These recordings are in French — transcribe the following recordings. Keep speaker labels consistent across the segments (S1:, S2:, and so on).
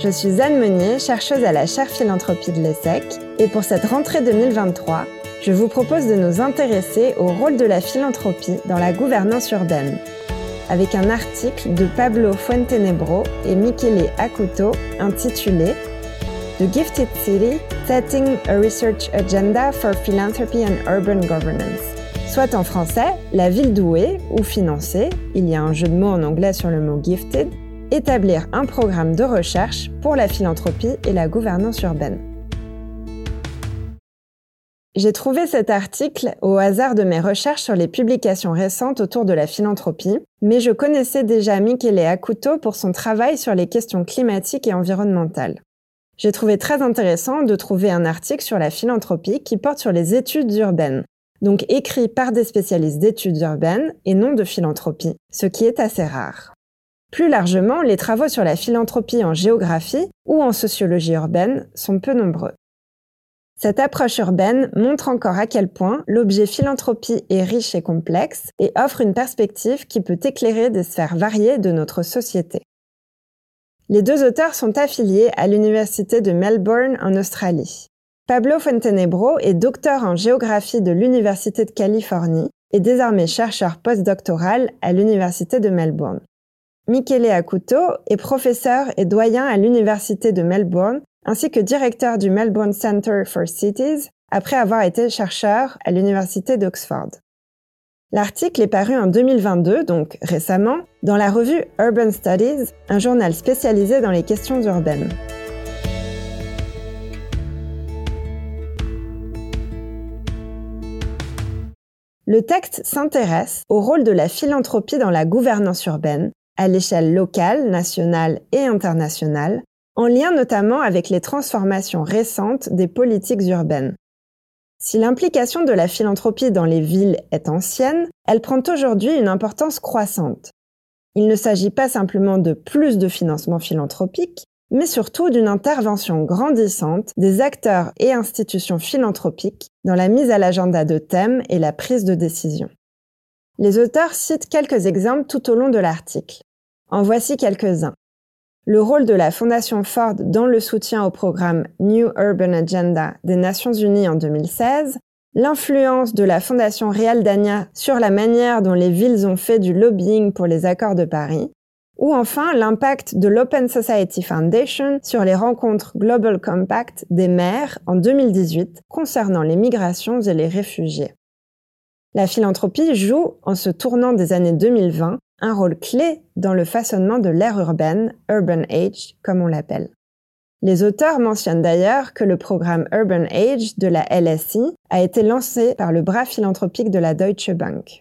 S1: Je suis Anne Meunier, chercheuse à la chaire philanthropie de l'ESSEC, et pour cette rentrée 2023, je vous propose de nous intéresser au rôle de la philanthropie dans la gouvernance urbaine, avec un article de Pablo Fuentenebro et Michele Acuto intitulé The Gifted City Setting a Research Agenda for Philanthropy and Urban Governance. Soit en français, la ville douée ou financée, il y a un jeu de mots en anglais sur le mot gifted, établir un programme de recherche pour la philanthropie et la gouvernance urbaine. J'ai trouvé cet article au hasard de mes recherches sur les publications récentes autour de la philanthropie, mais je connaissais déjà Michele Acuto pour son travail sur les questions climatiques et environnementales. J'ai trouvé très intéressant de trouver un article sur la philanthropie qui porte sur les études urbaines, donc écrit par des spécialistes d'études urbaines et non de philanthropie, ce qui est assez rare. Plus largement, les travaux sur la philanthropie en géographie ou en sociologie urbaine sont peu nombreux. Cette approche urbaine montre encore à quel point l'objet philanthropie est riche et complexe et offre une perspective qui peut éclairer des sphères variées de notre société. Les deux auteurs sont affiliés à l'Université de Melbourne en Australie. Pablo Fuentenebro est docteur en géographie de l'Université de Californie et désormais chercheur postdoctoral à l'Université de Melbourne. Michele Acuto est professeur et doyen à l'Université de Melbourne ainsi que directeur du Melbourne Center for Cities après avoir été chercheur à l'Université d'Oxford. L'article est paru en 2022, donc récemment, dans la revue Urban Studies, un journal spécialisé dans les questions urbaines. Le texte s'intéresse au rôle de la philanthropie dans la gouvernance urbaine à l'échelle locale, nationale et internationale, en lien notamment avec les transformations récentes des politiques urbaines. Si l'implication de la philanthropie dans les villes est ancienne, elle prend aujourd'hui une importance croissante. Il ne s'agit pas simplement de plus de financement philanthropique, mais surtout d'une intervention grandissante des acteurs et institutions philanthropiques dans la mise à l'agenda de thèmes et la prise de décision. Les auteurs citent quelques exemples tout au long de l'article. En voici quelques-uns. Le rôle de la Fondation Ford dans le soutien au programme New Urban Agenda des Nations Unies en 2016, l'influence de la Fondation Real Dania sur la manière dont les villes ont fait du lobbying pour les accords de Paris, ou enfin l'impact de l'Open Society Foundation sur les rencontres Global Compact des maires en 2018 concernant les migrations et les réfugiés. La philanthropie joue, en se tournant des années 2020, un rôle clé dans le façonnement de l'ère urbaine, Urban Age, comme on l'appelle. Les auteurs mentionnent d'ailleurs que le programme Urban Age de la LSI a été lancé par le bras philanthropique de la Deutsche Bank.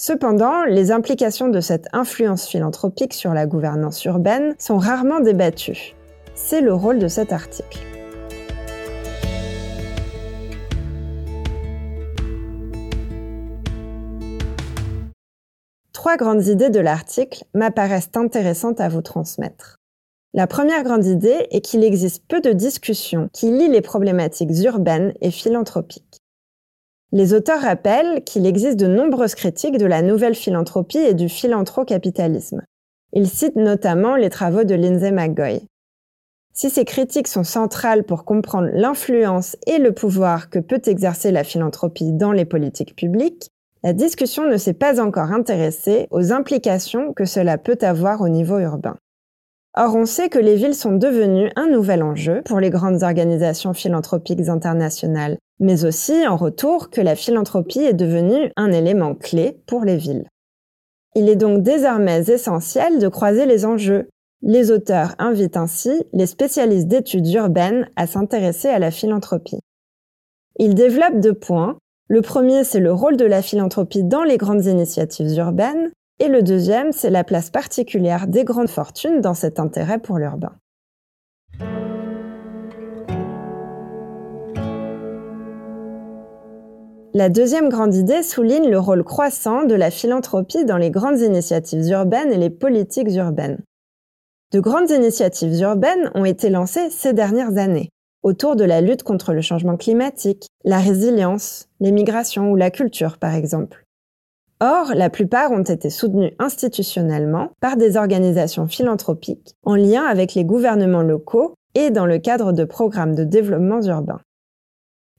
S1: Cependant, les implications de cette influence philanthropique sur la gouvernance urbaine sont rarement débattues. C'est le rôle de cet article. Trois grandes idées de l'article m'apparaissent intéressantes à vous transmettre. La première grande idée est qu'il existe peu de discussions qui lient les problématiques urbaines et philanthropiques. Les auteurs rappellent qu'il existe de nombreuses critiques de la nouvelle philanthropie et du philanthrocapitalisme. Ils citent notamment les travaux de Lindsay McGoy. Si ces critiques sont centrales pour comprendre l'influence et le pouvoir que peut exercer la philanthropie dans les politiques publiques, la discussion ne s'est pas encore intéressée aux implications que cela peut avoir au niveau urbain. Or, on sait que les villes sont devenues un nouvel enjeu pour les grandes organisations philanthropiques internationales, mais aussi en retour que la philanthropie est devenue un élément clé pour les villes. Il est donc désormais essentiel de croiser les enjeux. Les auteurs invitent ainsi les spécialistes d'études urbaines à s'intéresser à la philanthropie. Ils développent deux points. Le premier, c'est le rôle de la philanthropie dans les grandes initiatives urbaines, et le deuxième, c'est la place particulière des grandes fortunes dans cet intérêt pour l'urbain. La deuxième grande idée souligne le rôle croissant de la philanthropie dans les grandes initiatives urbaines et les politiques urbaines. De grandes initiatives urbaines ont été lancées ces dernières années, autour de la lutte contre le changement climatique, la résilience, les migrations ou la culture par exemple. Or, la plupart ont été soutenus institutionnellement par des organisations philanthropiques en lien avec les gouvernements locaux et dans le cadre de programmes de développement urbain.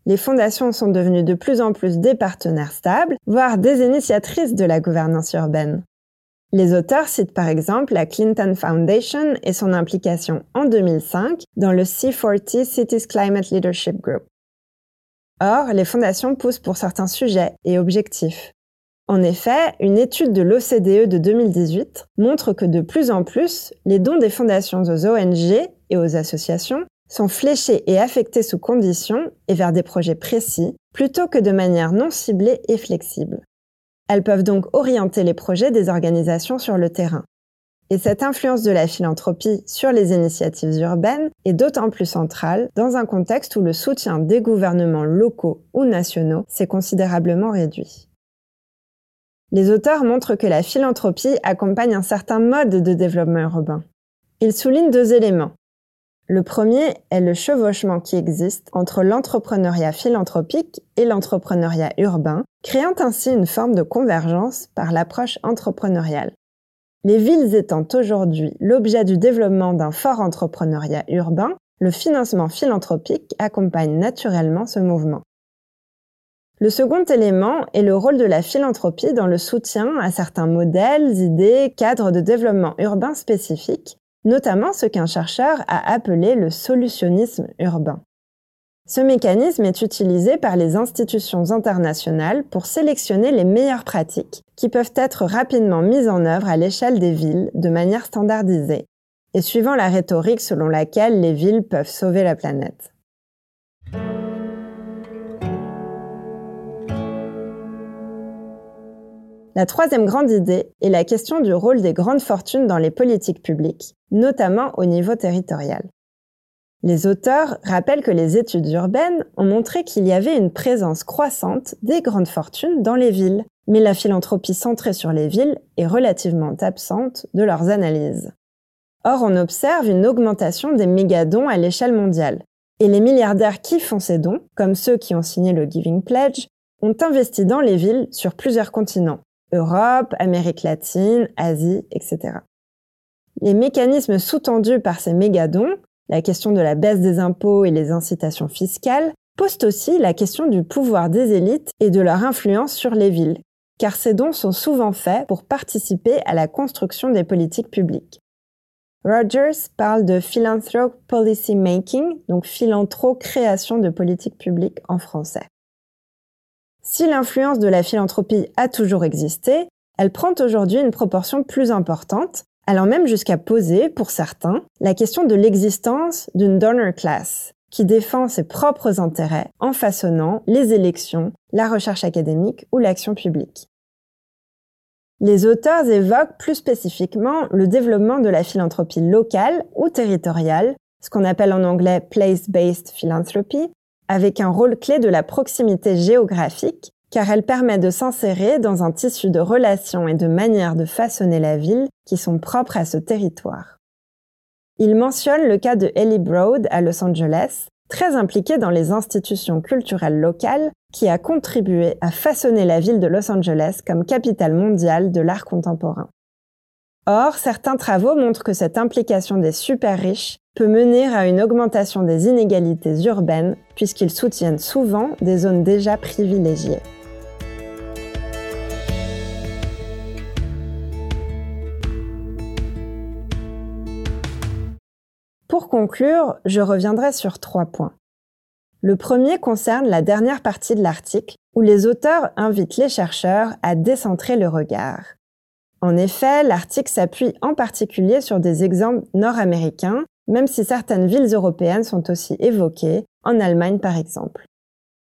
S1: Les fondations sont devenues de plus en plus des partenaires stables, voire des initiatrices de la gouvernance urbaine. Les auteurs citent par exemple la Clinton Foundation et son implication en 2005 dans le C40 Cities Climate Leadership Group. Or, les fondations poussent pour certains sujets et objectifs. En effet, une étude de l'OCDE de 2018 montre que de plus en plus, les dons des fondations aux ONG et aux associations sont fléchés et affectés sous conditions et vers des projets précis, plutôt que de manière non ciblée et flexible. Elles peuvent donc orienter les projets des organisations sur le terrain. Et cette influence de la philanthropie sur les initiatives urbaines est d'autant plus centrale dans un contexte où le soutien des gouvernements locaux ou nationaux s'est considérablement réduit. Les auteurs montrent que la philanthropie accompagne un certain mode de développement urbain. Ils soulignent deux éléments. Le premier est le chevauchement qui existe entre l'entrepreneuriat philanthropique et l'entrepreneuriat urbain, créant ainsi une forme de convergence par l'approche entrepreneuriale. Les villes étant aujourd'hui l'objet du développement d'un fort entrepreneuriat urbain, le financement philanthropique accompagne naturellement ce mouvement. Le second élément est le rôle de la philanthropie dans le soutien à certains modèles, idées, cadres de développement urbain spécifiques, notamment ce qu'un chercheur a appelé le solutionnisme urbain. Ce mécanisme est utilisé par les institutions internationales pour sélectionner les meilleures pratiques qui peuvent être rapidement mises en œuvre à l'échelle des villes de manière standardisée et suivant la rhétorique selon laquelle les villes peuvent sauver la planète. La troisième grande idée est la question du rôle des grandes fortunes dans les politiques publiques, notamment au niveau territorial. Les auteurs rappellent que les études urbaines ont montré qu'il y avait une présence croissante des grandes fortunes dans les villes, mais la philanthropie centrée sur les villes est relativement absente de leurs analyses. Or, on observe une augmentation des mégadons à l'échelle mondiale, et les milliardaires qui font ces dons, comme ceux qui ont signé le Giving Pledge, ont investi dans les villes sur plusieurs continents, Europe, Amérique latine, Asie, etc. Les mécanismes sous-tendus par ces mégadons, la question de la baisse des impôts et les incitations fiscales, posent aussi la question du pouvoir des élites et de leur influence sur les villes, car ces dons sont souvent faits pour participer à la construction des politiques publiques. Rogers parle de philanthrope policy making, donc philanthro-création de politiques publiques en français. Si l'influence de la philanthropie a toujours existé, elle prend aujourd'hui une proportion plus importante, allant même jusqu'à poser, pour certains, la question de l'existence d'une donor class, qui défend ses propres intérêts en façonnant les élections, la recherche académique ou l'action publique. Les auteurs évoquent plus spécifiquement le développement de la philanthropie locale ou territoriale, ce qu'on appelle en anglais place-based philanthropy, avec un rôle clé de la proximité géographique, car elle permet de s'insérer dans un tissu de relations et de manières de façonner la ville qui sont propres à ce territoire. Il mentionne le cas de Ellie Broad à Los Angeles, très impliquée dans les institutions culturelles locales, qui a contribué à façonner la ville de Los Angeles comme capitale mondiale de l'art contemporain. Or, certains travaux montrent que cette implication des super riches peut mener à une augmentation des inégalités urbaines puisqu'ils soutiennent souvent des zones déjà privilégiées. Pour conclure, je reviendrai sur trois points. Le premier concerne la dernière partie de l'article où les auteurs invitent les chercheurs à décentrer le regard. En effet, l'article s'appuie en particulier sur des exemples nord-américains, même si certaines villes européennes sont aussi évoquées, en Allemagne par exemple.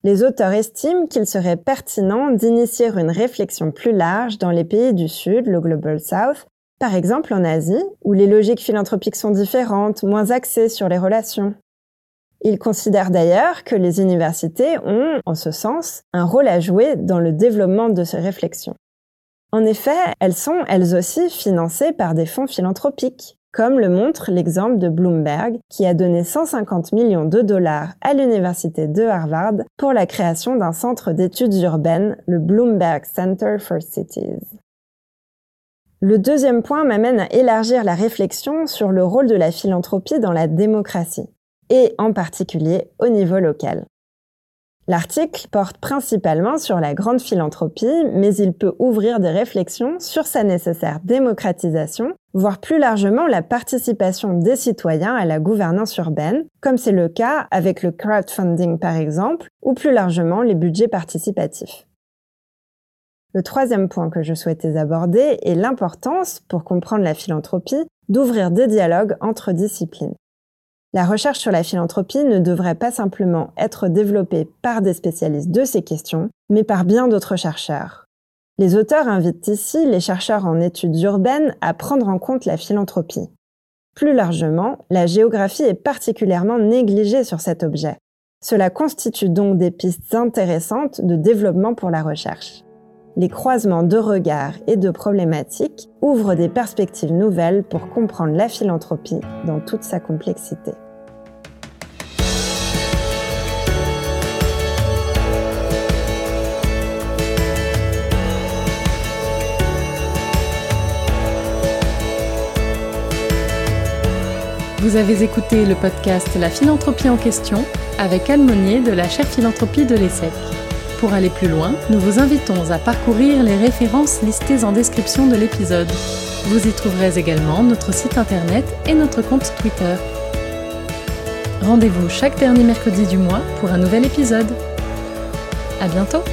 S1: Les auteurs estiment qu'il serait pertinent d'initier une réflexion plus large dans les pays du Sud, le Global South, par exemple en Asie, où les logiques philanthropiques sont différentes, moins axées sur les relations. Ils considèrent d'ailleurs que les universités ont, en ce sens, un rôle à jouer dans le développement de ces réflexions. En effet, elles sont elles aussi financées par des fonds philanthropiques, comme le montre l'exemple de Bloomberg, qui a donné 150 millions de dollars à l'université de Harvard pour la création d'un centre d'études urbaines, le Bloomberg Center for Cities. Le deuxième point m'amène à élargir la réflexion sur le rôle de la philanthropie dans la démocratie, et en particulier au niveau local. L'article porte principalement sur la grande philanthropie, mais il peut ouvrir des réflexions sur sa nécessaire démocratisation, voire plus largement la participation des citoyens à la gouvernance urbaine, comme c'est le cas avec le crowdfunding par exemple, ou plus largement les budgets participatifs. Le troisième point que je souhaitais aborder est l'importance, pour comprendre la philanthropie, d'ouvrir des dialogues entre disciplines. La recherche sur la philanthropie ne devrait pas simplement être développée par des spécialistes de ces questions, mais par bien d'autres chercheurs. Les auteurs invitent ici les chercheurs en études urbaines à prendre en compte la philanthropie. Plus largement, la géographie est particulièrement négligée sur cet objet. Cela constitue donc des pistes intéressantes de développement pour la recherche. Les croisements de regards et de problématiques ouvrent des perspectives nouvelles pour comprendre la philanthropie dans toute sa complexité.
S2: Vous avez écouté le podcast La philanthropie en question avec Anne Monnier de la chaire philanthropie de l'ESSEC. Pour aller plus loin, nous vous invitons à parcourir les références listées en description de l'épisode. Vous y trouverez également notre site internet et notre compte Twitter. Rendez-vous chaque dernier mercredi du mois pour un nouvel épisode. À bientôt!